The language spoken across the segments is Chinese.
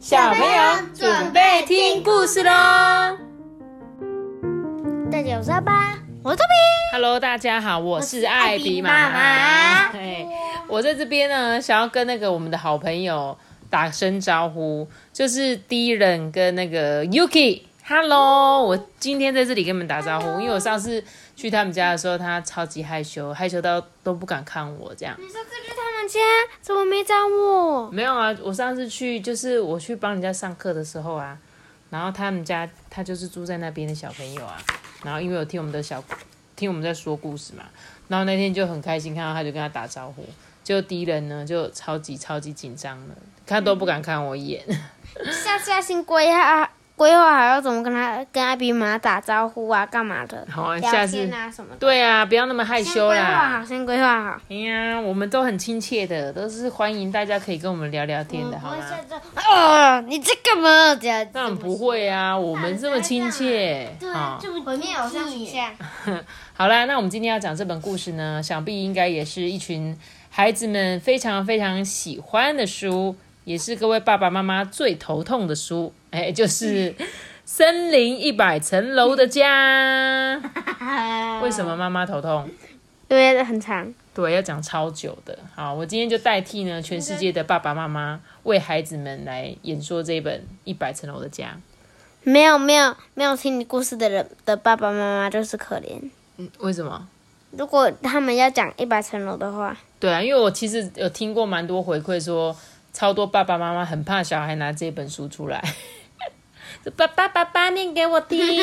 小朋友准备听故事喽！大家好，我是阿爸，我是托比。Hello，大家好，我是艾比妈妈我在这边呢，想要跟那个我们的好朋友打声招呼，就是第一人跟那个 Yuki。Hello，我今天在这里跟你们打招呼，因为我上次去他们家的时候，他超级害羞，害羞到都不敢看我这样。家怎么没找我？没有啊，我上次去就是我去帮人家上课的时候啊，然后他们家他就是住在那边的小朋友啊，然后因为有听我们的小听我们在说故事嘛，然后那天就很开心看到他就跟他打招呼，就敌人呢就超级超级紧张了，他都不敢看我一眼。下次要先规划规划好要怎么跟他跟阿比妈打招呼啊，干嘛的？好啊，下次天啊什么的。对啊，不要那么害羞先规划。好，先规划好。哎呀，我们都很亲切的，都是欢迎大家可以跟我们聊聊天的，好吗？啊，你在干嘛？这样当然不会啊，我们这么亲切，好。毁灭偶像形象。好啦，那我们今天要讲这本故事呢，想必应该也是一群孩子们非常非常喜欢的书，也是各位爸爸妈妈最头痛的书，哎，就是《森林一百层楼的家》。为什么妈妈头痛？因为很长。对，要讲超久的。好，我今天就代替呢全世界的爸爸妈妈，为孩子们来演说这本《一百层楼的家》。没有没有没有听你故事的人的爸爸妈妈就是可怜。嗯，为什么？如果他们要讲一百层楼的话，对啊，因为我其实有听过蛮多回馈说，超多爸爸妈妈很怕小孩拿这本书出来。爸爸爸爸念给我听，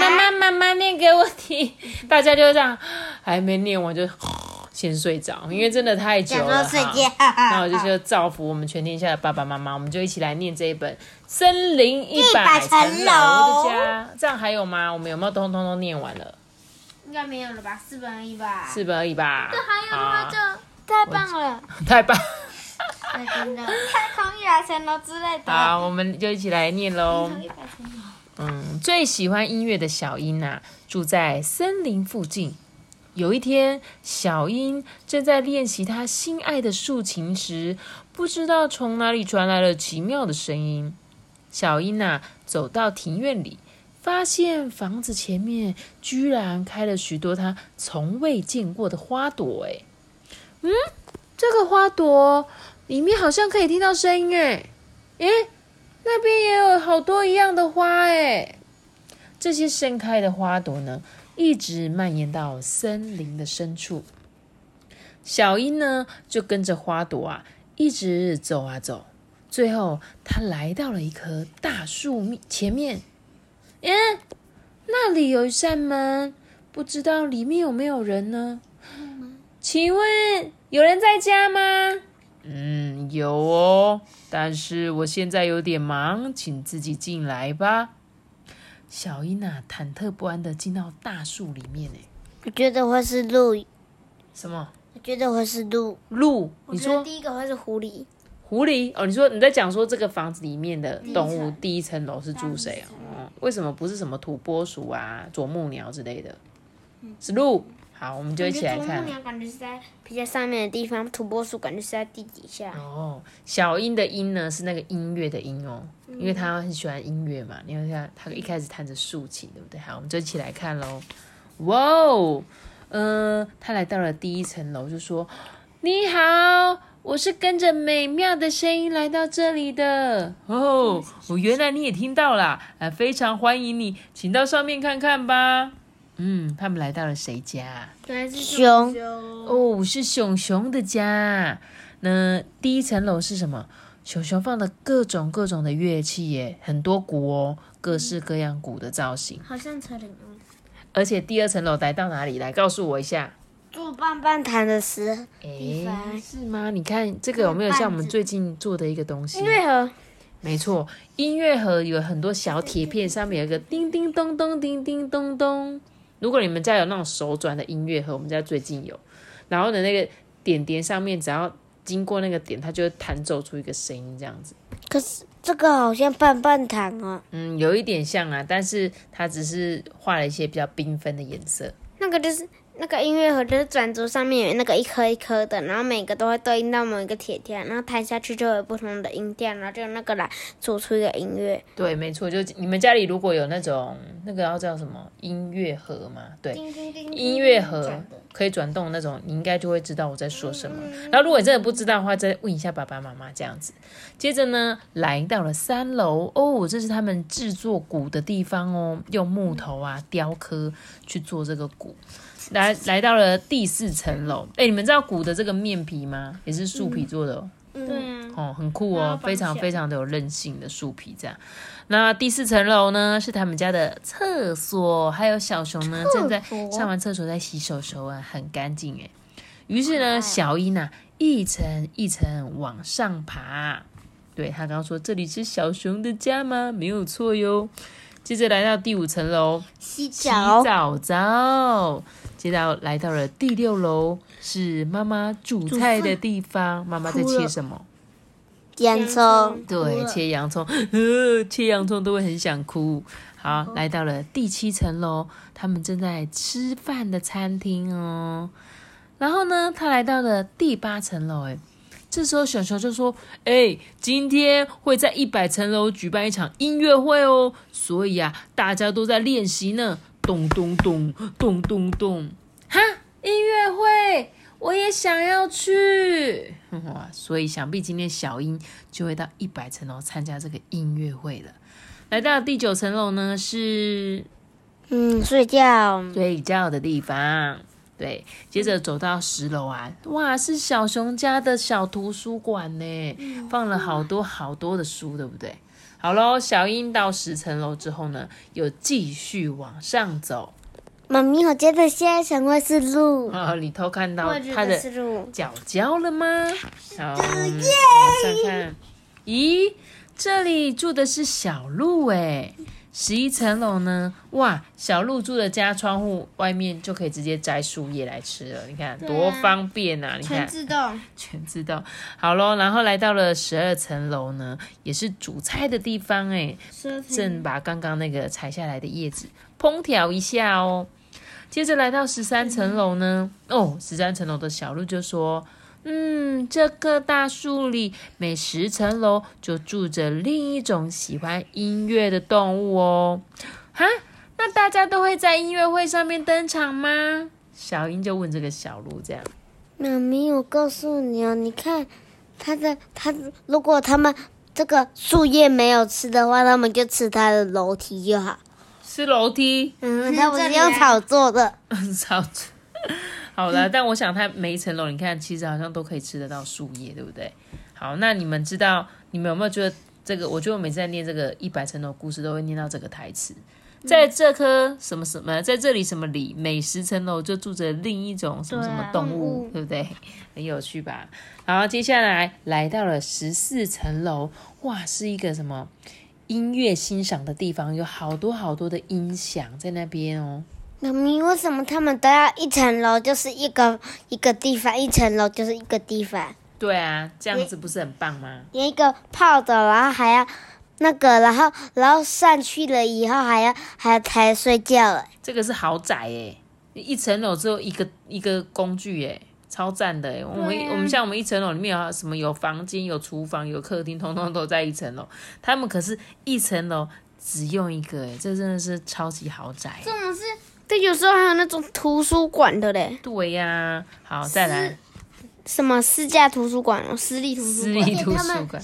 妈妈妈妈念给我听，大家就这样，还没念完就 先睡着，因为真的太久了。哈那我就说造福我们全天下的爸爸妈妈，我们就一起来念这一本《森林一百层楼的家》。这样还有吗？我们有没有通通都念完了？应该没有了吧？四本而已吧。四本而已吧。这还有的好话就太棒了，太棒。真的太空一百层楼之类的。好，我们就一起来念喽。嗯，最喜欢音乐的小英呐、住在森林附近。有一天，小英正在练习她心爱的竖琴时，不知道从哪里传来了奇妙的声音。小英呐、走到庭院里，发现房子前面居然开了许多她从未见过的花朵。哎，嗯，这个花朵里面好像可以听到声音。哎，诶，那边也有好多一样的花诶，这些盛开的花朵呢，一直蔓延到森林的深处。小英呢，就跟着花朵啊，一直走啊走，最后她来到了一棵大树前面。嗯，那里有一扇门，不知道里面有没有人呢？请问有人在家吗？嗯，有哦，但是我现在有点忙，请自己进来吧。小英娜，忐忑不安的进到大树里面。哎，我觉得会是鹿，什么我觉得会是鹿。鹿？你说第一个会是狐狸，狐狸？哦，你说你在讲说这个房子里面的动物第一层楼是住谁哦？为什么不是什么土拨鼠啊、啄木鸟之类的？是鹿。好，我们就一起来看啄木。鸟感觉是在比较上面的地方，土拨鼠感觉是在地底下。哦，小音的音呢是那个音乐的音哦，因为他很喜欢音乐嘛。你看看，他一开始弹着竖琴，对不对？好，我们就一起来看喽。哇哦，呃，他来到了第一层楼，就说：“你好，我是跟着美妙的声音来到这里的。哦，我原来你也听到啦，啊，非常欢迎你，请到上面看看吧。”嗯，他们来到了谁家？熊哦，是熊熊的家。那第一层楼是什么？熊熊放了各种各种的乐器耶，很多鼓哦，各式各样鼓的造型。好像车铃哦。而且第二层楼来到哪里？来告诉我一下。做棒棒糖的时诶，方是吗？你看这个有没有像我们最近做的一个东西？音乐盒，没错，音乐盒有很多小铁片，上面有一个叮叮咚咚、叮叮咚咚。如果你们家有那种手转的音乐盒，我们家最近有，然后呢，那个点点上面只要经过那个点，它就会弹奏出一个声音，这样子。可是这个好像棒棒糖哦。嗯，有一点像啊，但是它只是画了一些比较缤纷的颜色。那个就是那个音乐盒就是转轴上面有那个一颗一颗的，然后每个都会对应到某一个铁条，然后弹下去就有不同的音调，然后就用那个来做出一个音乐。对，没错，就你们家里如果有那种那个要叫什么音乐盒嘛，对，音乐盒可以转动那种，你应该就会知道我在说什么。然后如果你真的不知道的话，再问一下爸爸妈妈这样子。接着呢，来到了三楼哦，这是他们制作鼓的地方哦，用木头啊雕刻去做这个鼓。来来到了第四层楼，哎，你们知道鼓的这个面皮吗？也是树皮做的哦。对啊，哦，很酷哦，非常非常的有韧性的树皮这样。那第四层楼呢，是他们家的厕所，还有小熊呢正在上完厕所在洗手手啊，很干净哎。于是呢，小英啊一层一层往上爬，对他刚刚说这里是小熊的家吗？没有错哟。接着来到第五层楼，洗洗澡澡。接到来到了第六楼，是妈妈煮菜的地方。妈妈在切什么？洋葱。对，切洋葱。呃，切洋葱都会很想哭。好，来到了第七层楼，他们正在吃饭的餐厅哦。然后呢，他来到了第八层楼，哎，这时候小熊就说：“哎，今天会在一百层楼举办一场音乐会哦，所以啊，大家都在练习呢。”咚咚咚咚咚咚！哈，音乐会，我也想要去 哇！所以想必今天小英就会到一百层楼参加这个音乐会了。来到第九层楼呢，是嗯睡觉睡觉的地方。对，接着走到十楼啊，哇，是小熊家的小图书馆呢，放了好多好多的书，对不对？好喽，小英到十层楼之后呢，又继续往上走。妈咪，我觉得现在想会是路。啊，里头看到它的。脚脚了吗？好，往上看。咦，这里住的是小鹿哎。十一层楼呢？哇，小鹿住的家窗户外面就可以直接摘树叶来吃了，你看多方便啊！你看，全自动，全自动。好喽，然后来到了十二层楼呢，也是煮菜的地方哎，正把刚刚那个采下来的叶子烹调一下哦。接着来到十三层楼呢，哦，十三层楼的小鹿就说。嗯，这棵大树里每十层楼就住着另一种喜欢音乐的动物哦。哈，那大家都会在音乐会上面登场吗？小英就问这个小鹿这样。妈咪，我告诉你哦，你看，它的它，如果它们这个树叶没有吃的话，它们就吃它的楼梯就好。吃楼梯？嗯，它不是用草做的。草做。好了，但我想它每一层楼，你看其实好像都可以吃得到树叶，对不对？好，那你们知道，你们有没有觉得这个？我觉得我每次在念这个一百层楼故事，都会念到这个台词，在这棵什么什么，在这里什么里，每十层楼就住着另一种什么什么动物，对不对？很有趣吧？好，接下来来到了十四层楼，哇，是一个什么音乐欣赏的地方，有好多好多的音响在那边哦。妈咪，为什么他们都要一层楼就是一个一个地方，一层楼就是一个地方？对啊，这样子不是很棒吗？连一个泡的，然后还要那个，然后然后上去了以后还要还要抬睡觉了。这个是豪宅哎，一层楼只有一个一个工具哎，超赞的哎。我们我们像我们一层楼里面有什么？有房间、有厨房、有客厅，通通都在一层楼。他们可是一层楼只用一个哎，这真的是超级豪宅。这种是。对，有时候还有那种图书馆的嘞。对呀，好，再来。什么私家图书馆哦，私立图书馆。私立图书馆。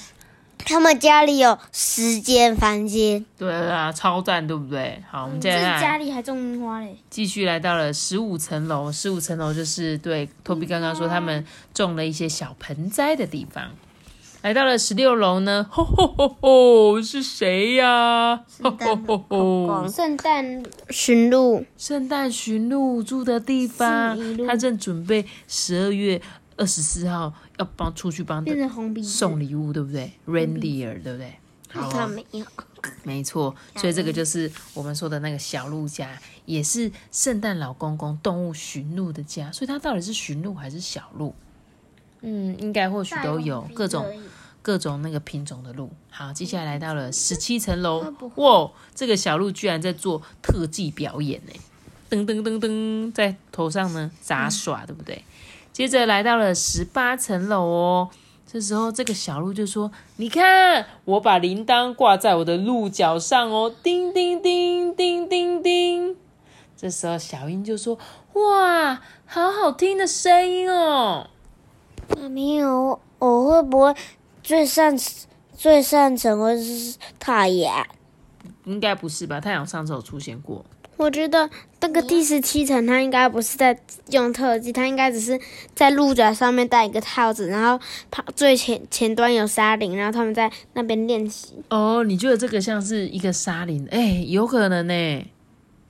他们家里有十间房间。对啊，超赞，对不对？好，我们接下来。家里还种樱花嘞。继续来到了十五层楼，十五层楼就是对托比刚刚说他们种了一些小盆栽的地方。来到了十六楼呢，吼吼吼吼，是谁呀？吼吼吼吼，圣诞驯鹿，圣诞驯鹿住的地方，他正准备十二月二十四号要帮出去帮送礼物，对不对？Reindeer，对不对？他没有，没错，所以这个就是我们说的那个小鹿家，也是圣诞老公公动物驯鹿的家，所以它到底是驯鹿还是小鹿？嗯，应该或许都有各种各种那个品种的鹿。好，接下来来到了十七层楼，哇，这个小鹿居然在做特技表演呢！噔噔噔噔，在头上呢杂耍，对不对？接着来到了十八层楼哦。这时候，这个小鹿就说：“你看，我把铃铛挂在我的鹿角上哦，叮叮叮叮叮叮。”这时候，小鹰就说：“哇，好好听的声音哦！”妈咪，我我会不会最擅最擅长的是太阳？应该不是吧？太阳上次有出现过。我觉得那个第十七层，它应该不是在用特技，它应该只是在鹿角上面戴一个套子，然后它最前前端有沙林，然后他们在那边练习。哦，你觉得这个像是一个沙林？哎，有可能呢。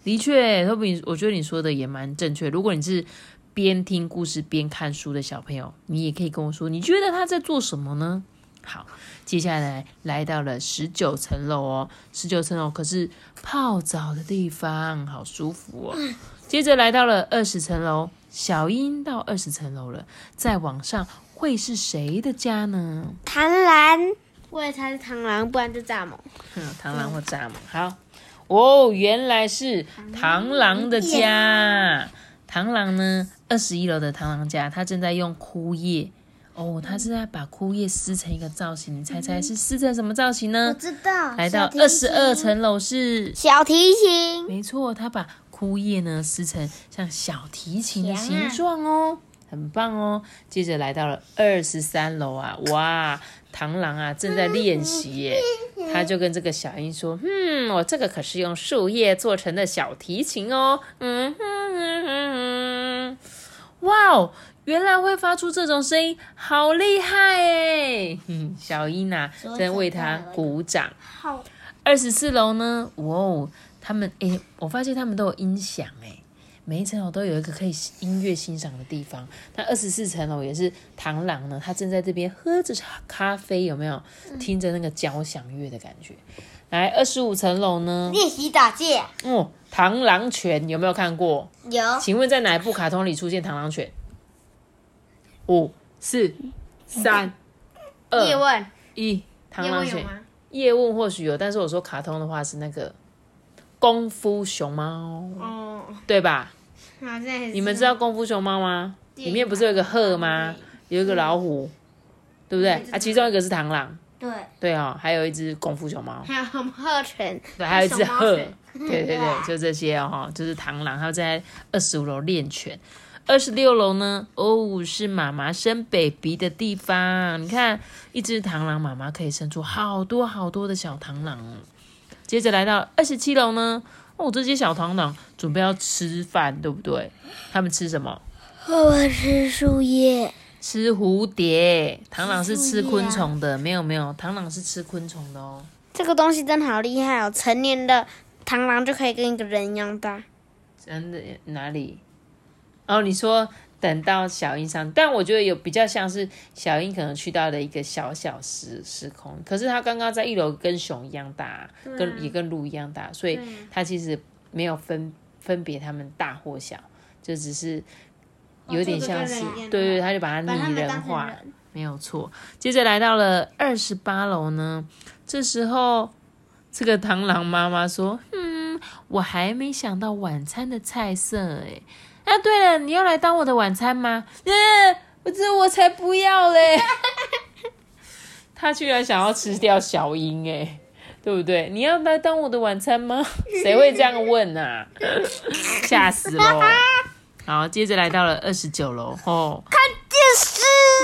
的确，托比，我觉得你说的也蛮正确。如果你是边听故事边看书的小朋友，你也可以跟我说，你觉得他在做什么呢？好，接下来来到了十九层楼哦，十九层楼可是泡澡的地方，好舒服哦。接着来到了二十层楼，小英到二十层楼了，再往上会是谁的家呢？螳螂，我也猜是螳螂，不然就蚱蜢。螳螂或蚱蜢。好，哦，原来是螳螂的家。螳螂呢，二十一楼的螳螂家，它正在用枯叶。哦，他是在把枯叶撕成一个造型，你猜猜是撕成什么造型呢？我知道，来到二十二层楼是小提琴，没错，他把枯叶呢撕成像小提琴的形状哦，很棒哦。接着来到了二十三楼啊，哇，螳螂啊正在练习耶，他就跟这个小鹰说：“嗯，我这个可是用树叶做成的小提琴哦。”嗯哼哦！原来会发出这种声音，好厉害哎！小英娜，在为他鼓掌。好，二十四楼呢？哇哦，他们哎，我发现他们都有音响哎，每一层楼都有一个可以音乐欣赏的地方。那二十四层楼也是螳螂呢，他正在这边喝着咖啡，有没有听着那个交响乐的感觉？来，二十五层楼呢？练习打架。哦，螳螂拳有没有看过？有。请问在哪一部卡通里出现螳螂拳？五、四、三、二、叶问一，螳螂拳。叶问或许有，但是我说卡通的话是那个功夫熊猫，哦，对吧？你们知道功夫熊猫吗？里面不是有一个鹤吗？有一个老虎，对不对？啊，其中一个是螳螂。对。对哦，还有一只功夫熊猫。还有鹤犬。对，还有一只鹤。对对对，就这些哦，就是螳螂，它在二十五楼练拳。二十六楼呢？哦，是妈妈生 baby 的地方。你看，一只螳螂妈妈可以生出好多好多的小螳螂。接着来到二十七楼呢？哦，这些小螳螂准备要吃饭，对不对？他们吃什么？我吃树叶，吃蝴蝶。螳螂是吃昆虫的，没有没有，螳螂是吃昆虫的哦。这个东西真的好厉害哦！成年的螳螂就可以跟一个人一样大。真的？哪里？然后你说等到小樱上，但我觉得有比较像是小樱可能去到了一个小小时时空，可是他刚刚在一楼跟熊一样大，跟也跟鹿一样大，所以他其实没有分分别它们大或小，就只是有点像是对对，他就把它拟人化，没有错。接着来到了二十八楼呢，这时候这个螳螂妈妈说：“嗯，我还没想到晚餐的菜色哎。”啊，对了，你要来当我的晚餐吗？嗯，我这我才不要嘞！他居然想要吃掉小鹰，哎，对不对？你要来当我的晚餐吗？谁会这样问啊？吓死了！好，接着来到了二十九楼，哦，看电视。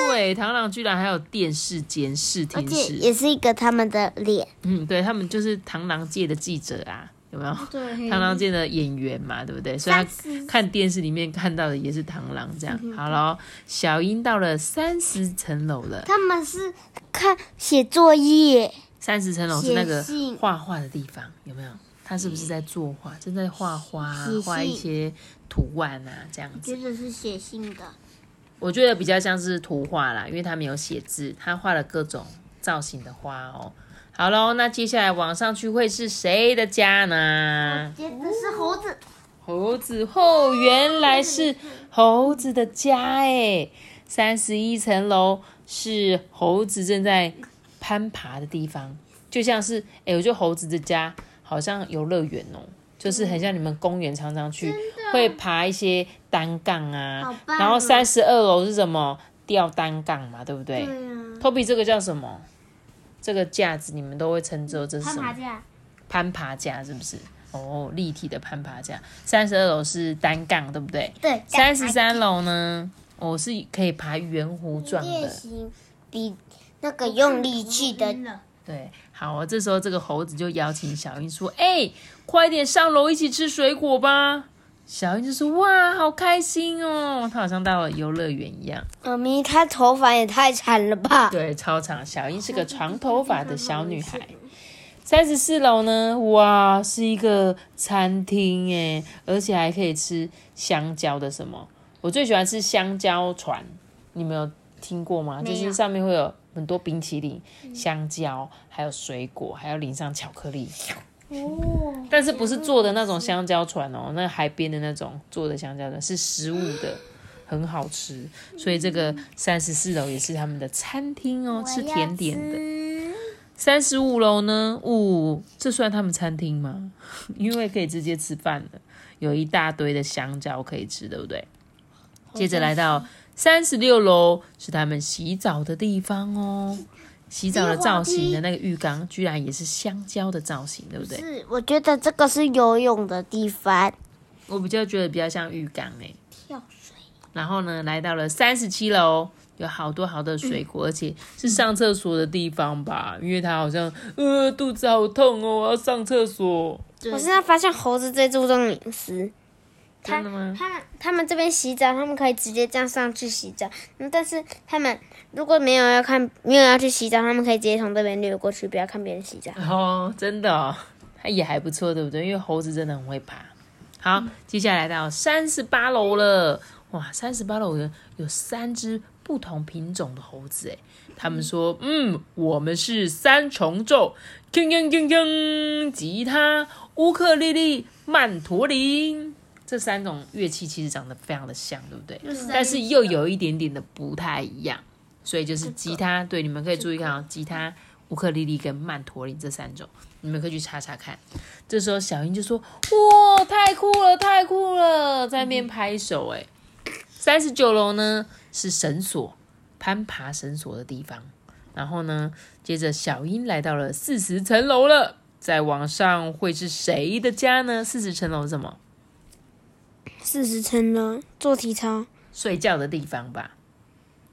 对，螳螂居然还有电视监视厅视，也是一个他们的脸。嗯，对他们就是螳螂界的记者啊。有没有对螳螂界的演员嘛？对不对？所以他看电视里面看到的也是螳螂这样。好了，小英到了三十层楼了。他们是看写作业。三十层楼是那个画画的地方，有没有？他是不是在作画？正在画花，画一些图案啊，这样子。觉得是写信的。我觉得比较像是图画啦，因为他没有写字，他画了各种造型的花哦。好喽，那接下来往上去会是谁的家呢？接的是猴子。猴子哦，原来是猴子的家哎！三十一层楼是猴子正在攀爬的地方，就像是哎，我觉得猴子的家好像游乐园哦，就是很像你们公园常常去会爬一些单杠啊然后哦三十二楼是什么吊单杠嘛，对不对？对啊，Toby 这个叫什么？这个架子你们都会称之为这是什么？攀爬架，攀爬架是不是？哦，立体的攀爬架。三十二楼是单杠，对不对？对，三十三楼呢，我、是可以爬圆弧状的。比那个用力气的，对，好，这时候这个猴子就邀请小英说：“哎、快点上楼一起吃水果吧。”小英就说：“哇，好开心哦！”她好像到了游乐园一样。妈咪，她头发也太长了吧？对，超长。小英是个长头发的小女孩。三十四楼呢，哇，是一个餐厅哎，而且还可以吃香蕉的什么？我最喜欢吃香蕉船，你们有听过吗？就是上面会有很多冰淇淋、香蕉，还有水果，还要淋上巧克力。哦，但是不是做的那种香蕉船哦，那海边的那种做的香蕉船是食物的，很好吃。所以这个三十四楼也是他们的餐厅哦，吃甜点的。三十五楼呢？呜、这算他们餐厅吗？因为可以直接吃饭的，有一大堆的香蕉可以吃，对不对？接着来到三十六楼，是他们洗澡的地方哦。洗澡的造型的那个浴缸，居然也是香蕉的造型，对不对？是，我觉得这个是游泳的地方。我比较觉得比较像浴缸诶。跳水，然后呢，来到了三十七楼，有好多好多水果，而且是上厕所的地方吧？因为他好像呃肚子好痛哦，我要上厕所。我现在发现猴子最注重隐私。真的吗？他们他们这边洗澡，他们可以直接这样上去洗澡。嗯，但是他们如果没有要看，没有要去洗澡，他们可以直接从这边掠过去，不要看别人洗澡。哦，真的哦，它也还不错，对不对？因为猴子真的很会爬。好，接下来到三十八楼了。哇，三十八楼有有三只不同品种的猴子诶。他们说，嗯，我们是三重奏，铿铿铿铿，吉他、乌克丽丽、曼陀林。这三种乐器其实长得非常的像，对不对？但是又有一点点的不太一样，所以就是吉他，对，你们可以注意看哦，吉他、乌克丽丽跟曼陀林这三种，你们可以去查查看。这时候小英就说：“哇，太酷了，太酷了！”在那边拍手。哎，三十九楼呢是绳索，攀爬绳索的地方。然后呢，接着小英来到了四十层楼了，再往上会是谁的家呢？四十层楼是什么？四十层楼，做体操。睡觉的地方吧。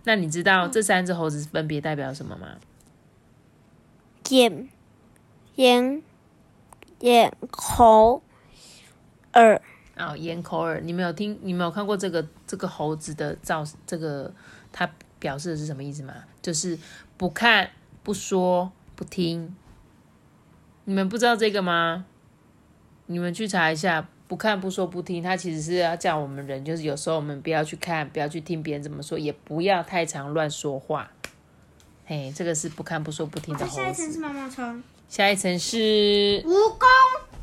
那你知道这三只猴子分别代表什么吗？眼、眼、眼、口、耳。哦，眼口耳，你们有听？你们有看过这个这个猴子的造这个它表示的是什么意思吗？就是不看、不说、不听。你们不知道这个吗？你们去查一下，不看、不说、不听，他其实是要叫我们人，就是有时候我们不要去看，不要去听别人怎么说，也不要太常乱说话。嘿，这个是不看、不说、不听的猴子。毛毛虫。下一层是蜈蚣。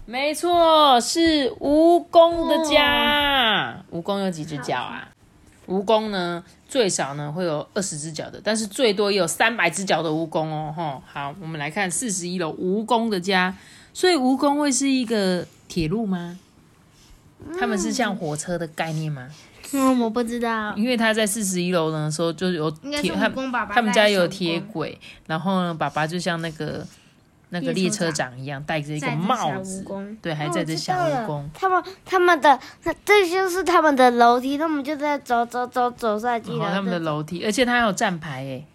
没错，是蜈蚣的家。蜈蚣有几只脚啊？蜈蚣呢，最少呢会有二十只脚的，但是最多也有三百只脚的蜈蚣哦。吼，好，我们来看四十一楼蜈蚣的家。所以蜈蚣会是一个铁路吗？他们是像火车的概念吗？嗯，我不知道。因为他在四十一楼的时候就有铁，他们家有带铁轨，然后呢，爸爸就像那个那个列车长一样，戴着一个帽子对，还哦载着小蜈蚣。他们他们的那这就是他们的楼梯，他们就在走走走走上去了。然后他们的楼梯，而且他还有站牌诶，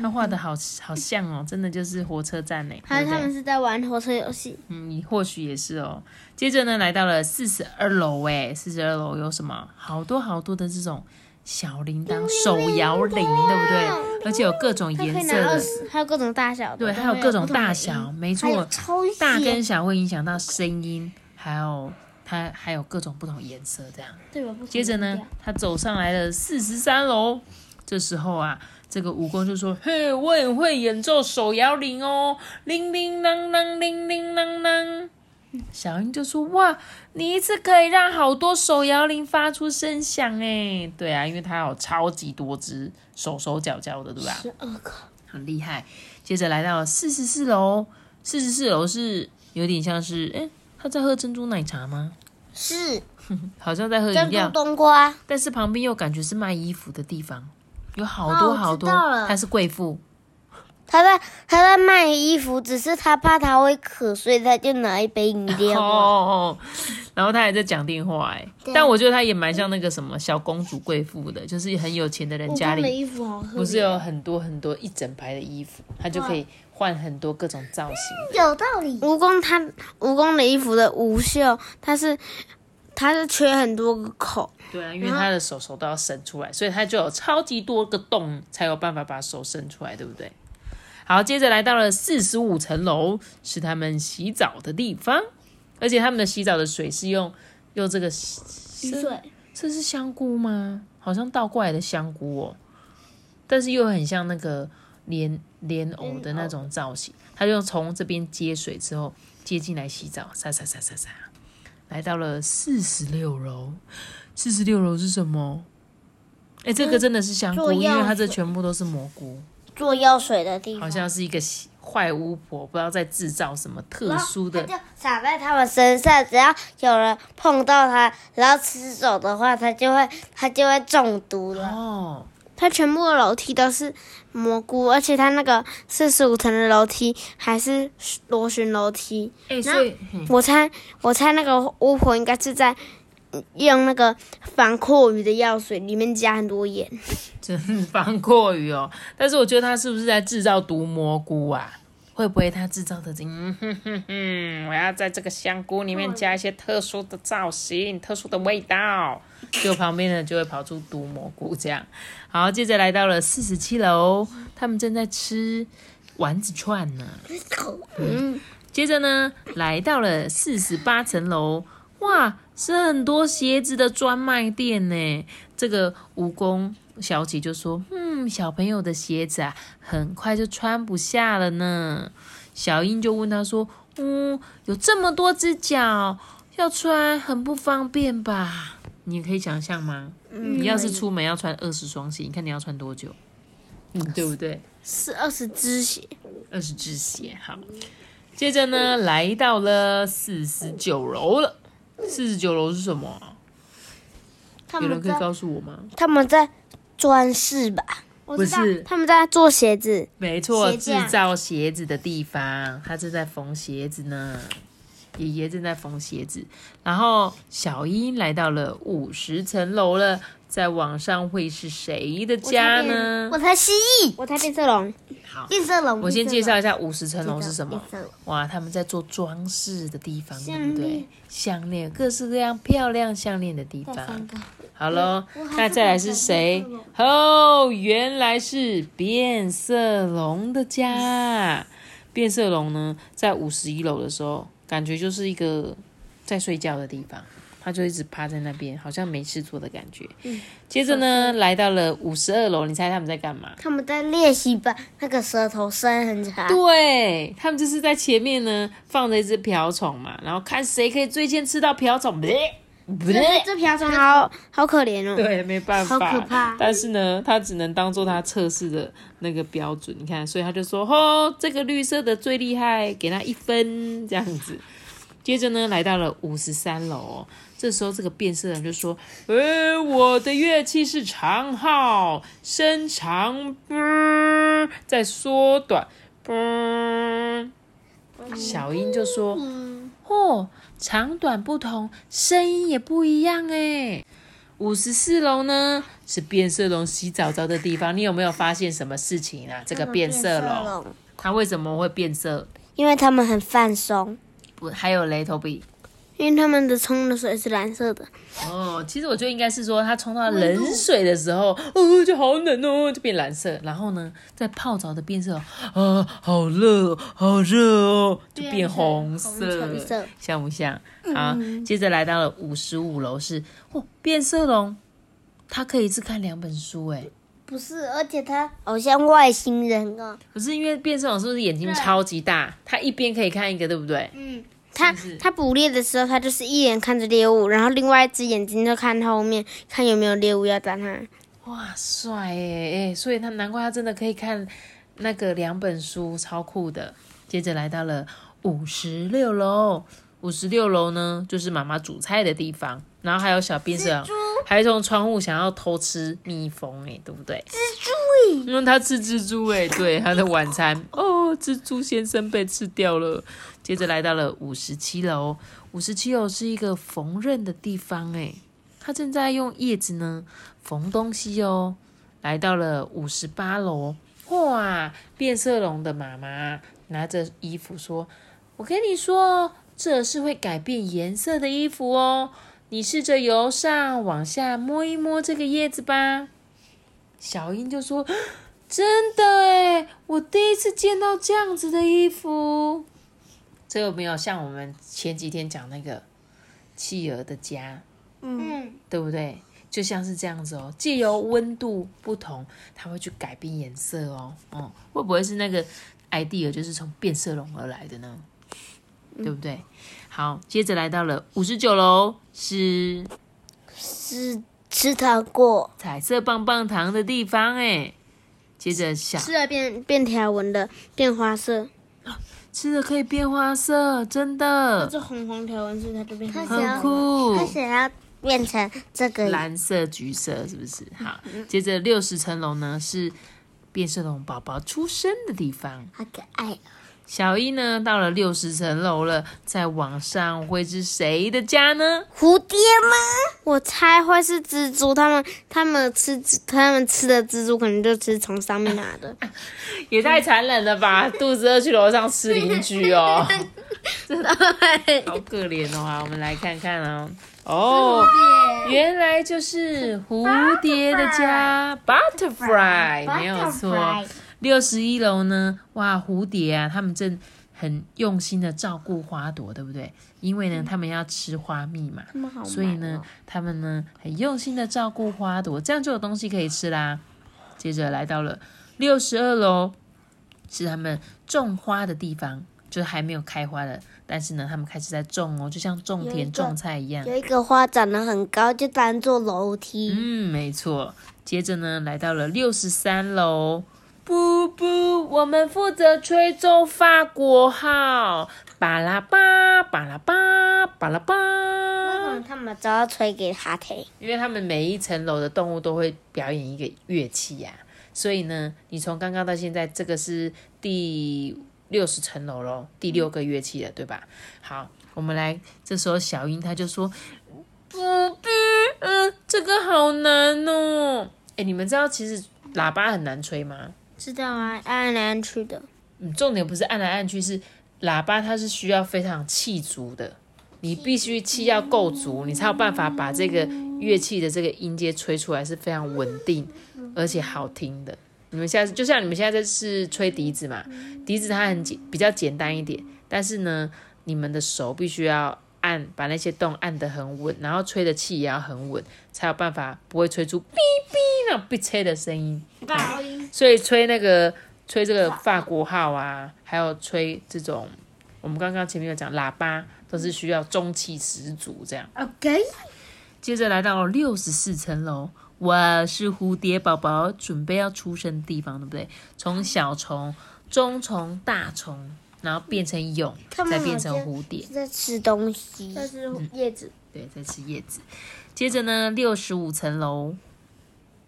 他画的好好像哦，真的就是火车站呢，还有他？们是在玩火车游戏。嗯，或许也是哦。接着呢，来到了四十二楼诶，四十二楼有什么？好多好多的这种小铃铛、手摇铃，对不对？而且有各种颜色的，还有各种大小，对，还有各种大小，没错，超大跟小会影响到声音，还有它还有各种不同颜色这样。对吧？不接着呢，他走上来了四十三楼。这时候啊，这个蜈蚣就说：“嘿，我很会演奏手摇铃哦，铃铃啷啷，铃铃啷啷。”小英就说：“哇，你一次可以让好多手摇铃发出声响哎！对啊，因为它有超级多只手手脚脚的，对吧？十二个，很厉害。接着来到四十四楼，四十四楼是有点像是，哎，他在喝珍珠奶茶吗？是 好像在喝饮珍珠料，冬瓜，但是旁边又感觉是卖衣服的地方，有好多好多。她是贵妇，他在他在卖衣服，只是他怕他会渴，所以他就拿一杯饮 哦料。哦哦，然后她还在讲电话哎，对啊但我觉得她也蛮像那个什么小公主贵妇的，就是很有钱的人家里衣服好不是有很多很多一整排的衣服，她就可以换很多各种造型。有道理。蜈蚣它蜈蚣的衣服的无袖，它是它是缺很多个口，对啊，因为它的手手都要伸出来，所以它就有超级多个洞，才有办法把手伸出来，对不对？好，接着来到了四十五层楼，是他们洗澡的地方，而且他们的洗澡的水是用用这个水这是香菇吗？好像倒过来的香菇哦，但是又很像那个莲莲藕的那种造型。他就从这边接水之后接进来洗澡，洒洒洒洒洒，来到了四十六楼。四十六楼是什么？哎，这个真的是香菇，因为它这全部都是蘑菇，做药水的地方，好像是一个坏巫婆，不知道在制造什么特殊的它就洒在他们身上，只要有人碰到它，然后吃走的话，它就会它就会中毒了。哦。它全部的楼梯都是蘑菇，而且它那个四十五层的楼梯还是螺旋楼梯。哎，所以嗯我猜，我猜那个巫婆应该是在嗯用那个防阔鱼的药水，里面加很多盐。真防过鱼哦，但是我觉得他是不是在制造毒蘑菇啊？会不会他制造的？嗯哼哼哼，我要在这个香菇里面加一些特殊的造型、特殊的味道，就旁边呢就会跑出毒蘑菇这样。好，接着来到了四十七楼，他们正在吃丸子串呢。嗯，接着呢，来到了四十八层楼，哇，是很多鞋子的专卖店呢。这个蜈蚣小姐就说：“嗯，小朋友的鞋子啊，很快就穿不下了呢。”小英就问他说：“嗯，有这么多只脚，要穿很不方便吧？你可以想象吗？你要是出门要穿二十双鞋，你看你要穿多久？嗯，对不对？是二十只鞋。二十只鞋。好，接着呢，来到了四十九楼了。四十九楼是什么啊？有人可以告诉我吗？他们在装饰吧？不是他们在做鞋子。没错，制造鞋子的地方，他正在缝鞋子呢。爷爷正在缝鞋子，然后小英来到了五十层楼了，在网上会是谁的家呢我？才蜥蜴，我才变色龙。好，变色龙，我先介绍一下五十层楼是什么。哇，他们在做装饰的地方，对不对？项链，各式各样漂亮项链的地方。好喽我，还那再来是谁？哦，原来是变色龙的家。变色龙呢，在五十一楼的时候，感觉就是一个在睡觉的地方，它就一直趴在那边，好像没事做的感觉。接着呢，来到了五十二楼，你猜他们在干嘛？他们在练习把那个舌头伸很长。对他们就是在前面呢放着一只瓢虫嘛，然后看谁可以最先吃到瓢虫。不这这瓢虫好好可怜哦。对，没办法，好可怕但是呢，他只能当做他测试的那个标准。你看，所以他就说：“哦，这个绿色的最厉害，给他一分。”这样子。接着呢，来到了五十三楼哦。这时候，这个变色人就说：“呃，我的乐器是长号，伸长，嗯，再缩短，嗯。”小英就说：“哦，长短不同，声音也不一样哎。五十四楼呢是变色龙洗澡澡的地方，你有没有发现什么事情啊？这个变色龙，它为什么会变色？因为它们很放松，不，还有雷头比因为他们的冲的水是蓝色的。哦。其实我觉得应该是说，它冲到冷水的时候，哦，就好冷哦，就变蓝色。然后呢，在泡澡的变色，啊，好热，好热哦，就变红色，红色像不像？好，接着来到了五十五楼是哦，变色龙，它可以一次看两本书哎。不是，而且它好像外星人哦。可是因为变色龙是不是眼睛超级大？它一边可以看一个，对不对？嗯，它是不是它捕猎的时候，他就是一眼看着猎物，然后另外一只眼睛就看后面，看有没有猎物要打它。哇，帅哎哎，所以他难怪他真的可以看那个两本书，超酷的。接着来到了五十六楼，五十六楼呢，就是妈妈煮菜的地方，然后还有小变色龙，还从窗户想要偷吃蜜蜂，哎，对不对？蜘蛛因为他吃蜘蛛，哎，对，他的晚餐哦，蜘蛛先生被吃掉了。接着来到了五十七楼，五十七楼是一个缝纫的地方，哎，他正在用叶子呢缝东西哦。来到了五十八楼，哇，变色龙的妈妈拿着衣服说：“我跟你说。”这是会改变颜色的衣服哦，你试着由上往下摸一摸这个叶子吧。小英就说：“真的诶，我第一次见到这样子的衣服。这有没有像我们前几天讲那个企鹅的家？嗯，对不对？就像是这样子哦，借由温度不同，它会去改变颜色哦。嗯，会不会是那个 idea 就是从变色龙而来的呢？对不对？好，接着来到了五十九楼，是是吃糖果、彩色棒棒糖的地方哎。接着想吃了变变条纹的变花色，吃了可以变花色，真的。这红红条纹是它就变很酷。它想要变成这个蓝色、橘色，是不是？好，接着六十层楼呢是变色龙宝宝出生的地方，好可爱。小一呢，到了六十层楼了，在网上会是谁的家呢？蝴蝶吗？我猜会是蜘蛛。他们他们吃他们吃的蜘蛛，可能就吃从上面拿的。也太残忍了吧！肚子饿去楼上吃邻居哦，真的好可怜哦。好，我们来看看哦。哦，原来就是蝴蝶的家，butterfly，没有错。六十一楼呢？哇，蝴蝶啊，他们正很用心的照顾花朵，对不对？因为呢，他们要吃花蜜嘛，所以呢，他们呢很用心的照顾花朵，这样就有东西可以吃啦。接着来到了六十二楼，是他们种花的地方，就是还没有开花的，但是呢，他们开始在种哦，就像种田种菜一样。有一个花长得很高，就当做楼梯。嗯，没错。接着呢，来到了六十三楼。不不，我们负责吹奏法国号，巴拉巴，巴拉巴，巴拉巴。为什么他们都要吹给他听？因为他们每一层楼的动物都会表演一个乐器呀，所以呢，你从刚刚到现在，这个是第六十层楼喽，第六个乐器了，对吧？好，我们来，这时候小英他就说：“不不，嗯，这个好难哦。”哎，你们知道其实喇叭很难吹吗？知道啊，按来按去的。嗯，重点不是按来按去，是喇叭它是需要非常气足的，你必须气要够足，你才有办法把这个乐器的这个音阶吹出来是非常稳定而且好听的。你们现在就像你们现在这是吹笛子嘛，笛子它很简比较简单一点，但是呢，你们的手必须要按把那些洞按得很稳，然后吹的气也要很稳，才有办法不会吹出哔哔那种被吹的声音。所以吹那个吹这个法国号啊，还有吹这种，我们刚刚前面有讲喇叭，都是需要中气十足这样。OK，接着来到六十四层楼，我是蝴蝶宝宝准备要出生的地方，对不对？从小虫、中虫、大虫，然后变成蛹，再变成蝴蝶，在吃东西，在吃叶子，对，在吃叶子。接着呢，六十五层楼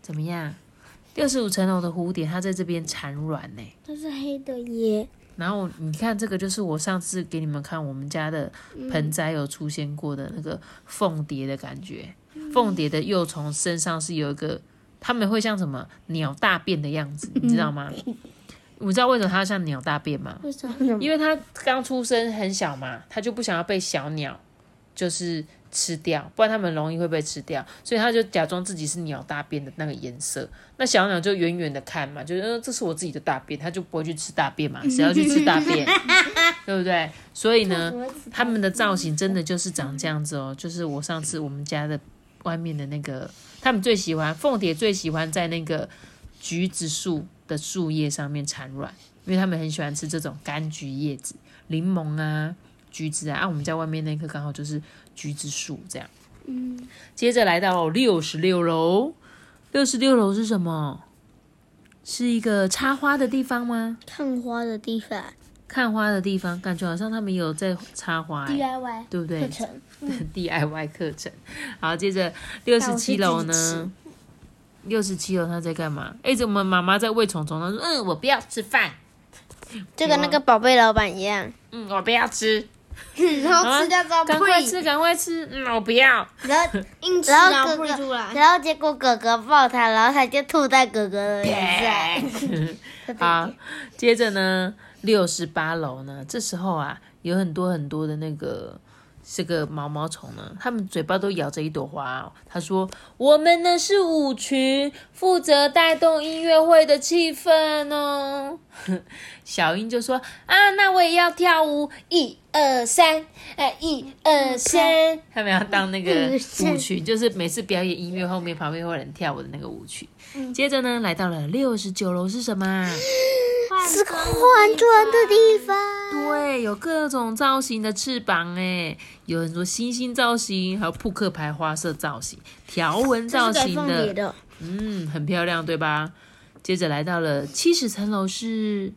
怎么样？六十五层楼的蝴蝶，它在这边产卵呢。它是黑的耶。然后你看，这个就是我上次给你们看我们家的盆栽有出现过的那个凤蝶的感觉。凤蝶的幼虫身上是有一个，它们会像什么鸟大便的样子，你知道吗？你知道为什么它像鸟大便吗？为什么？因为它刚出生很小嘛，它就不想要被小鸟，就是。吃掉，不然它们容易会被吃掉，所以它就假装自己是鸟大便的那个颜色。那小鸟就远远的看嘛，就得这是我自己的大便，它就不会去吃大便嘛，谁要去吃大便，对不对？所以呢，它们的造型真的就是长这样子哦。就是我上次我们家的外面的那个，他们最喜欢凤蝶，最喜欢在那个橘子树的树叶上面产卵，因为他们很喜欢吃这种柑橘叶子、柠檬啊。橘子啊，啊，我们在外面那棵刚好就是橘子树，这样。嗯，接着来到六十六楼，六十六楼是什么？是一个插花的地方吗？看花的地方。看花的地方，感觉好像他们有在插花、欸，DIY 对不对课程？DIY 课程。好，接着六十七楼呢？六十七楼他在干嘛？哎，怎么妈妈在喂虫虫？他说：“嗯，我不要吃饭。就跟那个宝贝老板一样，嗯，我不要吃，然后吃掉之后赶快吃，赶快吃。嗯，我不要。然后硬吃，然后哥哥吐出来，然后结果哥哥抱他，然后他就吐在哥哥的脸上。好，接着呢，六十八楼呢，这时候啊，有很多很多的那个这个毛毛虫呢，它们嘴巴都咬着一朵花、哦。他说：“我们呢是舞群，负责带动音乐会的气氛哦。”小英就说：“啊，那我也要跳舞，一二三，哎，一二三。”他们要当那个舞群，就是每次表演音乐后面旁边会有人跳舞的那个舞曲。接着呢，来到了六十九楼是什么？啊？是个换装的地方。对，有各种造型的翅膀哎，有很多星星造型，还有扑克牌花色造型、条纹造型的，的，嗯，很漂亮，对吧？接着来到了七十层楼是，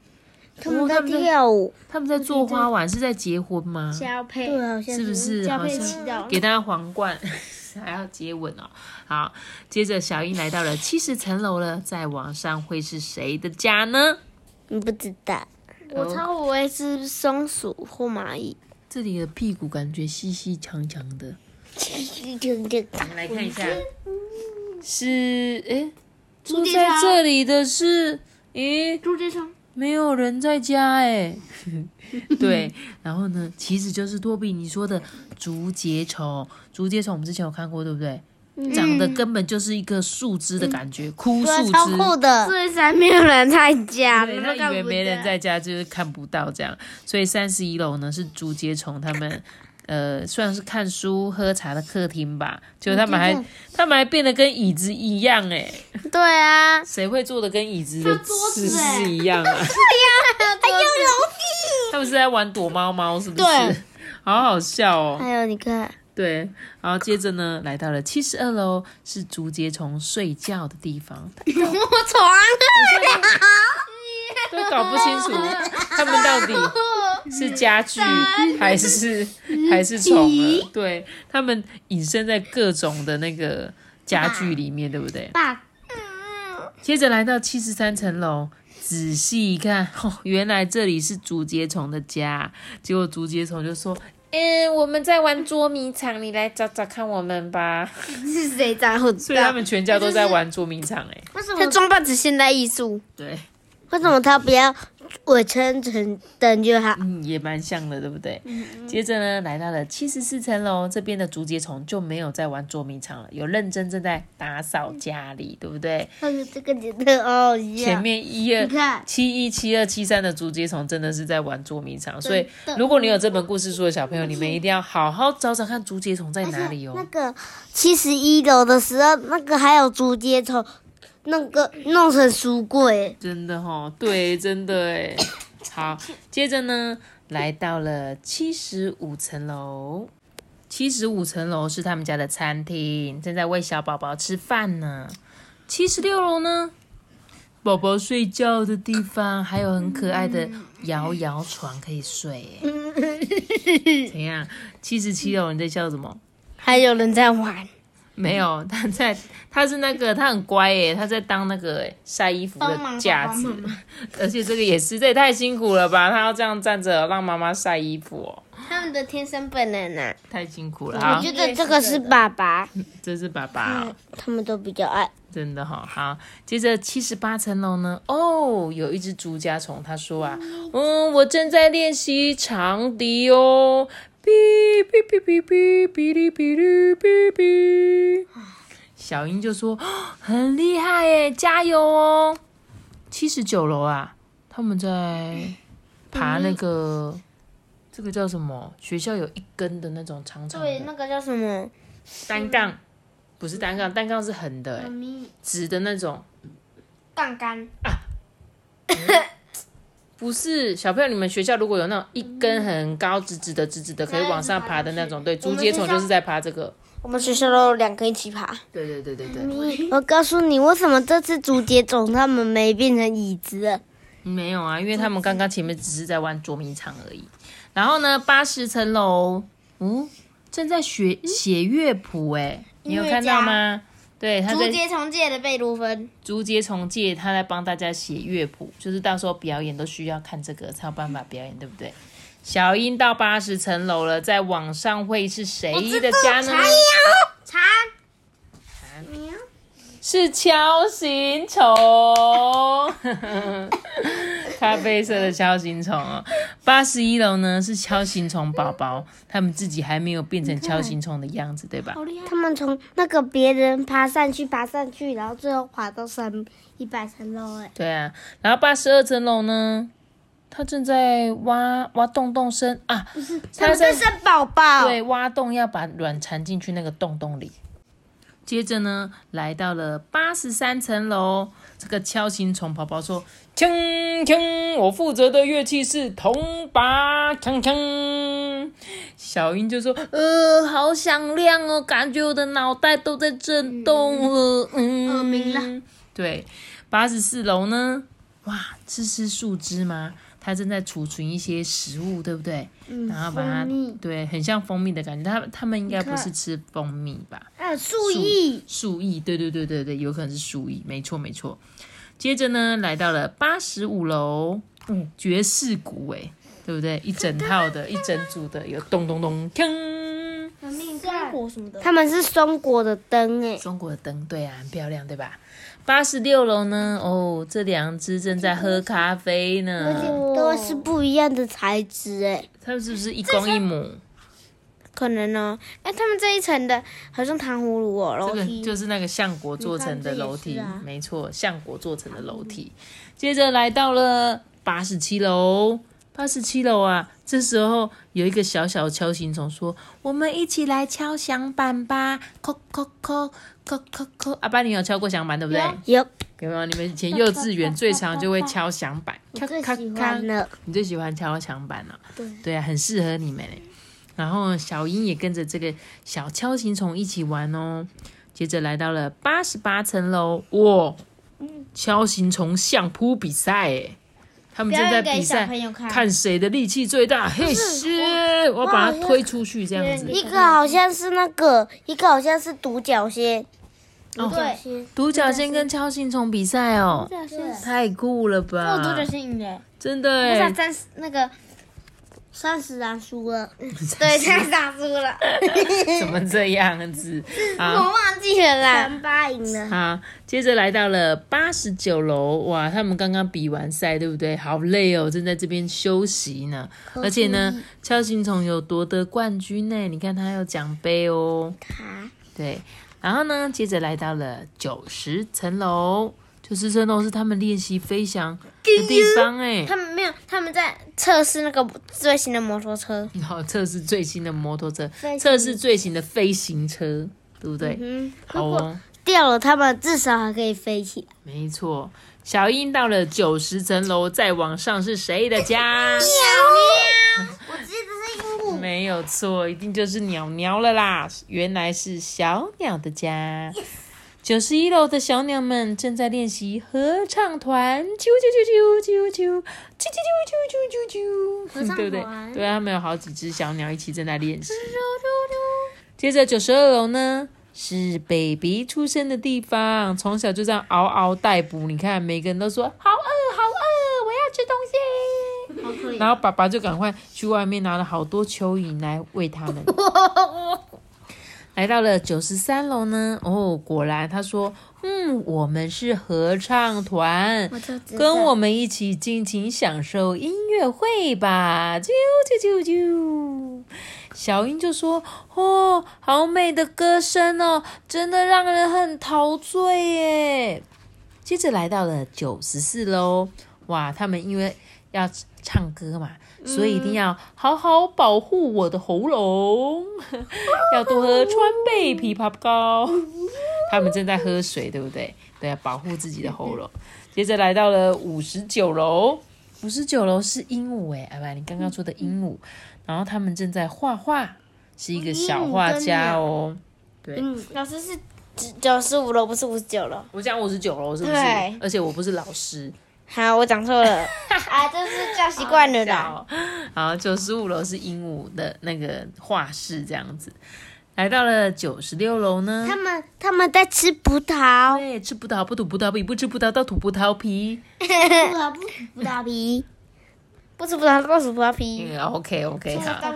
他们在哦他在跳舞，他们在做花碗，是在结婚吗？交配，对，好像是。不是？交好像配祈祷，给大家皇冠，还要接吻哦。好，接着小英来到了七十层楼了，在网上会是谁的家呢？你不知道。我猜我会是松鼠或蚂蚁，这里的屁股感觉细细长长的。就就我们来看一下，是诶，住在这里的是，诶，竹节虫，没有人在家哎。对，然后呢，其实就是多比你说的竹节虫。竹节虫我们之前有看过，对不对？长得根本就是一个树枝的感觉，枯树枝，超枝。酷的。所以才没有人在家，对，他以为没人在家，就是看不到这样。所以三十一楼呢是竹节虫他们，呃，算是看书喝茶的客厅吧。结果他们还，他们还变得跟椅子一样哎，对啊，谁会坐的跟椅子的姿欸势一样啊？他们是在玩躲猫猫，是不是？对，好好笑哦。还有你看，对，然后接着呢，来到了七十二楼，是竹节虫睡觉的地方。我床，都搞不清楚 他们到底是家具 还是还是虫了。对他们隐身在各种的那个家具里面，对不对？爸，接着来到七十三层楼，仔细一看，哦，原来这里是竹节虫的家。结果竹节虫就说：“嗯，我们在玩捉迷藏，你来找找看我们吧。是谁在乎？”所以他们全家都在玩捉迷藏、哎，为什么？他装扮成现代艺术，对，为什么他不要我撑成灯就好？嗯，也蛮像的，对不对？接着呢，来到了七十四层楼，这边的竹节虫就没有在玩捉迷藏了，有认真正在打扫家里，对不对？还有这个真的好好前。面一二你看，七一、七二、七三的竹节虫真的是在玩捉迷藏，所以如果你有这本故事书的小朋友，你们一定要好好找找看竹节虫在哪里哦。那个七十一楼的时候，那个还有竹节虫，那个弄成书柜。真的哈、对，真的哎。好，接着呢，来到了七十五层楼。七十五层楼是他们家的餐厅，正在喂小宝宝吃饭呢。七十六楼呢，宝宝睡觉的地方，还有很可爱的摇摇床可以睡。哎，怎样？七十七楼你在笑什么？还有人在玩，没有，他在，他是那个，他很乖耶，他在当那个耶晒衣服的架子，而且这个也是，这也太辛苦了吧？他要这样站着让妈妈晒衣服哦，他们的天生本能啊！太辛苦了。我觉，得这个是爸爸，这是爸爸哦、他们都比较爱。真的哈、好，接着七十八层楼呢，哦，有一只竹家虫，他说啊，嗯，我正在练习长笛哦，哔哔哔哔哔哔哩哔哩哔哔。小英就说，哦很厉害耶，加油哦！七十九楼啊，他们在爬那个，这个叫什么？学校有一根的那种长长对，那个叫什么？单杠，不是单杠，单杠是横的，哎，直的那种。杠杆，不是小朋友，你们学校如果有那种一根很高、直直的、直直的，可以往上爬的那种，对，竹节虫就是在爬这个。我们学校都有两个一起爬。对对对对对，我告诉你，为什么这次竹节虫他们没变成椅子？没有啊，因为他们刚刚前面只是在玩捉迷藏而已。然后呢，八十层楼，嗯，正在学写乐谱，哎，你有看到吗？对，他在竹节虫界的贝多芬，竹节虫界，他在帮大家写乐谱，就是到时候表演都需要看这个才有办法表演，对不对？小英到八十层楼了，在网上会是谁的家呢？蝉，是锹形虫，咖啡色的锹形虫哦。八十一楼呢是锹形虫宝宝，他们自己还没有变成锹形虫的样子，对吧？他们从那个别人爬上去，爬上去，然后最后爬到三一百层楼，哎，对啊。然后八十二层楼呢，他正在挖挖洞洞生啊，不是他们在生宝宝，对，挖洞要把卵藏进去那个洞洞里。接着呢，来到了八十三层楼，这个锹形虫宝宝说：“锵锵，我负责的乐器是铜把，锵锵。”小英就说：“呃，好响亮哦，感觉我的脑袋都在震动了。”嗯，耳鸣了。对，八十四楼呢？哇，是吃树枝吗？它正在储存一些食物，对不对？嗯，然后把它对，很像蜂蜜的感觉。它它们应该不是吃蜂蜜吧？还有树叶，树叶，对对对对对，有可能是树叶，没错没错。接着呢，来到了八十五楼，嗯，爵士鼓哎，对不对？一整套的，一整组的，有咚咚咚，锵，松果什么的，他们是松果的灯，哎，中国的灯，对啊，很漂亮，对吧？八十六楼呢？哦，这两只正在喝咖啡呢。都是不一样的材质，哎，它们是不是一公一母？可能哦。哎，他们这一层的好像糖葫芦哦，这个楼梯。就是那个橡果做成的楼梯，没错，橡果做成的楼梯。接着来到了八十七楼，八十七楼啊，这时候有一个小小敲形虫说：“我们一起来敲响板吧！”叩叩叩叩叩叩。阿爸，你有敲过响板对不对？有，有没有？你们以前幼稚园最常就会敲响板，咔喜咔欢了，你最喜欢敲响板了、对对啊，很适合你们嘞。然后小英也跟着这个小锹形虫一起玩哦。接着来到了八十八层楼，哇！锹形虫相扑比赛哎，他们正在比赛看看谁的力气最大。嘿咻！我要把它推出去，这样子。一个好像是那个，一个好像是独角仙，哦独角仙，独角仙跟锹形虫比赛哦，太酷了吧！哦，独角仙赢了，真的哎，那个，三十人输了，对，三十打输了，怎么这样子？我。忘记了啦。三八赢了，好，接着来到了八十九楼，哇，他们刚刚比完赛，对不对？好累哦，正在这边休息呢。而且呢，敲形虫有夺得冠军呢，你看他有奖杯哦。他对，然后呢，接着来到了九十层楼，九十层楼是他们练习飞翔的地方哎。他们没有，他们在测试那个最新的摩托车。然后测试最新的摩托车，测试最新的飞行车，对不对？嗯，好哦。掉了，他们至少还可以飞起来。没错，小英到了九十层楼，再往上是谁的家？我记得是鹦鹉，没有错，一定就是鸟鸟了啦！原来是小鸟的家。九十一楼的小鸟们正在练习合唱团，啾啾啾啾啾啾，啾啾啾啾啾啾啾，对不对？团对啊，他们有好几只小鸟一起正在练习。接着九十二楼呢，是 baby 出生的地方，从小就这样嗷嗷待哺。你看，每个人都说好饿，好饿，我要吃东西。然后爸爸就赶快去外面拿了好多蚯蚓来喂它们。来到了九十三楼呢，哦，果然他说，嗯，我们是合唱团，跟我们一起尽情享受音乐会吧！啾啾啾啾。小英就说：“哦，好美的歌声哦，真的让人很陶醉耶。”接着来到了九十四楼，哇，他们因为要唱歌嘛，所以一定要好好保护我的喉咙，要多喝川贝枇杷膏。他们正在喝水，对不对？对啊，保护自己的喉咙。接着来到了五十九楼，五十九楼是鹦鹉哎，阿爸，你刚刚说的鹦鹉，然后他们正在画画，是一个小画家哦。对，嗯，老师是九十五楼，不是五十九楼。我讲五十九楼是不是对？而且我不是老师，好，我讲错了，啊，这是叫习惯了啦。好，好，九十五楼是鹦鹉的那个画室，这样子。来到了九十六楼呢他，们他们在吃葡萄，对，吃葡萄不吐葡萄皮，不吃葡萄倒吐葡萄皮。葡萄不葡萄皮，不吃葡萄倒吐葡萄皮，嗯，OK OK，好，倒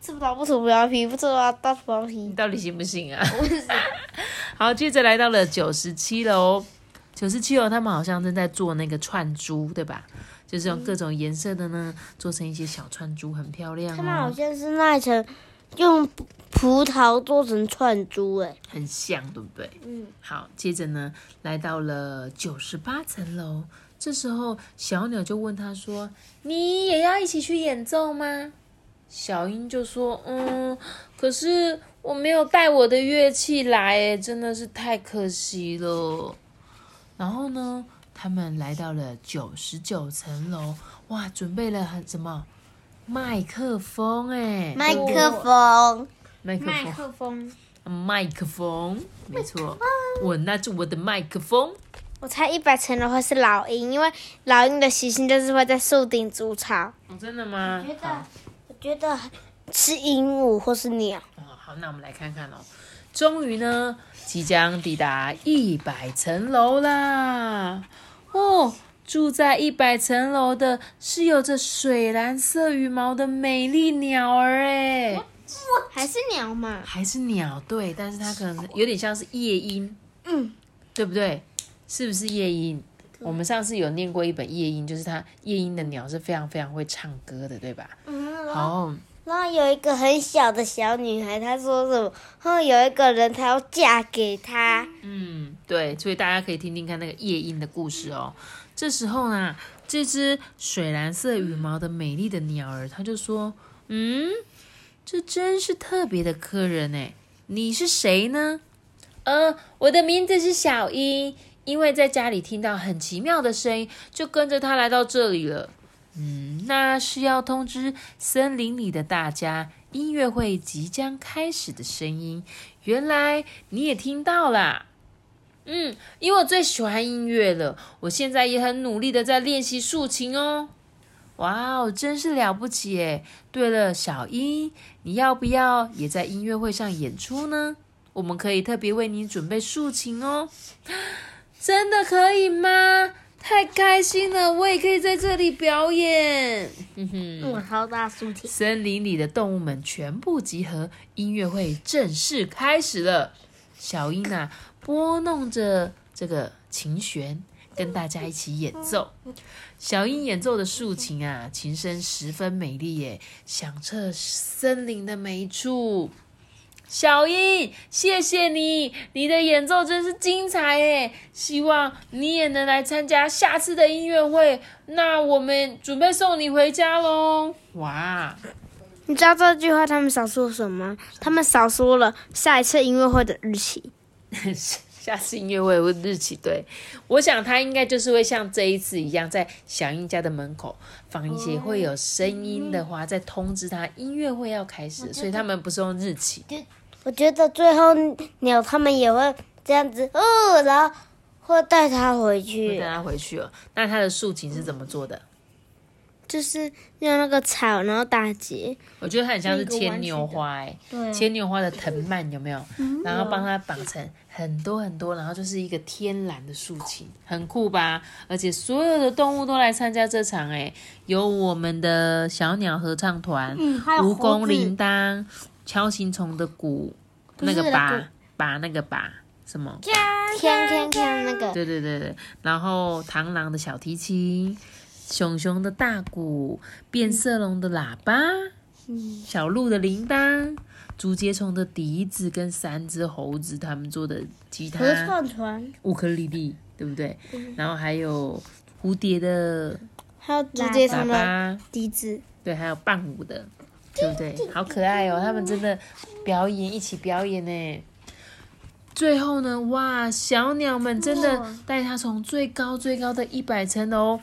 吃葡萄不吐葡萄皮，不吃葡萄倒吐葡萄皮你。到底行不行啊？好，接着来到了九十七楼，九十七楼他们好像正在做那个串珠，对吧？就是用各种颜色的呢，做成一些小串珠，很漂亮他们好哦，像是那一层用葡葡萄做成串珠，哎，很像，对不对？嗯，好，接着呢，来到了九十八层楼。这时候，小鸟就问他说：“你也要一起去演奏吗？”小英就说：“嗯，可是我没有带我的乐器来，哎，真的是太可惜了。”然后呢，他们来到了九十九层楼，哇，准备了很什么麦克风，哎，麦克风，麦克麦风。克风，麦克风，没错，我拿着我的麦克风。我猜一百层楼会是老鹰，因为老鹰的习性就是会在树顶筑巢。哦，真的吗？我觉得，我觉得是鹦鹉或是鸟，哦，好，那我们来看看哦。终于呢，即将抵达一百层楼啦！哦，住在一百层楼的是有着水蓝色羽毛的美丽鸟儿哎，还是鸟嘛？还是鸟对，但是它可能有点像是夜莺，嗯，对不对？是不是夜莺？我们上次有念过一本夜莺，就是它夜莺的鸟是非常非常会唱歌的，对吧？嗯，然后好，然后有一个很小的小女孩，她说什么？然后有一个人，她要嫁给他，嗯，对，所以大家可以听听看那个夜莺的故事哦。这时候呢，这只水蓝色羽毛的美丽的鸟儿，它就说：“嗯，这真是特别的客人哎，你是谁呢？”呃，我的名字是小英，因为在家里听到很奇妙的声音，就跟着他来到这里了。嗯，那是要通知森林里的大家，音乐会即将开始的声音。原来你也听到啦。嗯，因为我最喜欢音乐了，我现在也很努力的在练习竖琴哦。哇哦，真是了不起耶！对了，小英，你要不要也在音乐会上演出呢？我们可以特别为你准备竖琴哦。真的可以吗？太开心了，我也可以在这里表演。哼哼。嗯，好大竖琴，森林里的动物们全部集合，音乐会正式开始了。小英啊，拨弄着这个琴弦，跟大家一起演奏。小英演奏的竖琴啊，琴声十分美丽耶，响彻森林的每一处。小英，谢谢你，你的演奏真是精彩耶！希望你也能来参加下次的音乐会。那我们准备送你回家喽！哇，你知道这句话他们少说什么？他们少说了下一次音乐会的日期。下次音乐会的日期，对我想他应该就是会像这一次一样，在小英家的门口放一些会有声音的话，再通知他音乐会要开始，所以他们不是用日期。我觉得最后鸟他们也会这样子，哦，然后会带它回会去带。它回去哦。那它的竖琴是怎么做的？就是用那个草，然后打结，我觉得它很像是牵牛花、哎，对牵牛花的藤蔓有没有？然后帮它绑成很多很多，然后就是一个天然的竖琴，很酷吧？而且所有的动物都来参加这场、哎，有我们的小鸟合唱团，嗯，还有蜈蚣铃铛、锹形虫的鼓，那个是拔拔那个拔什么？天天天那个，对对对对，然后螳螂的小提琴，熊熊的大鼓，变色龙的喇叭，小鹿的铃铛，竹节虫的笛子，跟三只猴子他们做的吉他、合唱团，乌克丽丽，对不对？然后还有蝴蝶的还有竹节喇虫的叭，笛子。对，还有伴舞的，对不对？好可爱哦，他们真的表演一起表演呢。最后呢，哇，小鸟们真的带它从最高最高的一百层楼，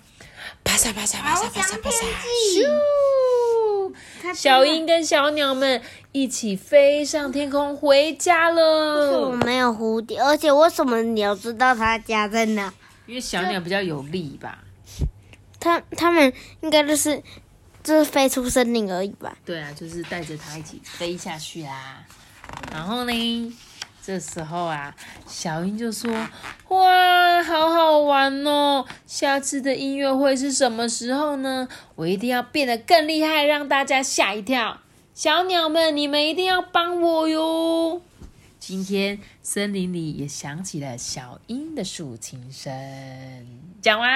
啪嚓啪嚓啪嚓啪嚓啪嚓，咻！小鹰跟小鸟们一起飞上天空回家了我。没有蝴蝶，而且为什么你要知道它家在哪？因为小鸟比较有力吧？他他们应该就是就是飞出森林而已吧？对啊，就是带着它一起飞下去啦。然后呢，这时候啊，小英就说：“哇，好好玩哦！下次的音乐会是什么时候呢？我一定要变得更厉害，让大家吓一跳。小鸟们，你们一定要帮我哟！”今天森林里也响起了小鹰的竖琴声。讲完，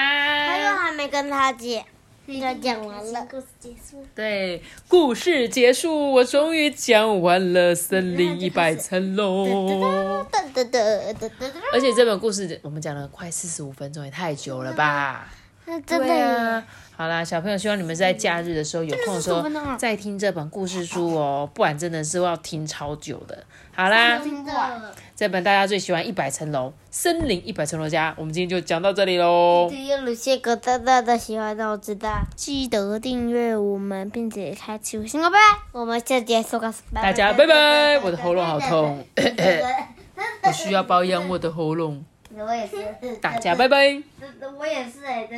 他又还没跟他讲，应该讲完了。故事结束。对，故事结束，我终于讲完了森林一百层楼。哒哒哒哒哒哒，而且这本故事我们讲了快四十五分钟，也太久了吧？那真的啊。好啦，小朋友，希望你们在假日的时候有空的时候45分钟啊再听这本故事书哦，不然真的是要听超久的。好啦。这本大家最喜欢一百层楼森林一百层楼家，我们今天就讲到这里喽。只有鲁谢哥大大的喜欢让我知道，记得订阅我们，并且开启五星哦，拜拜。我们下节说个大家拜拜，我的喉咙好痛，我需要保养我的喉咙。我也是，大家拜拜。我也是哎。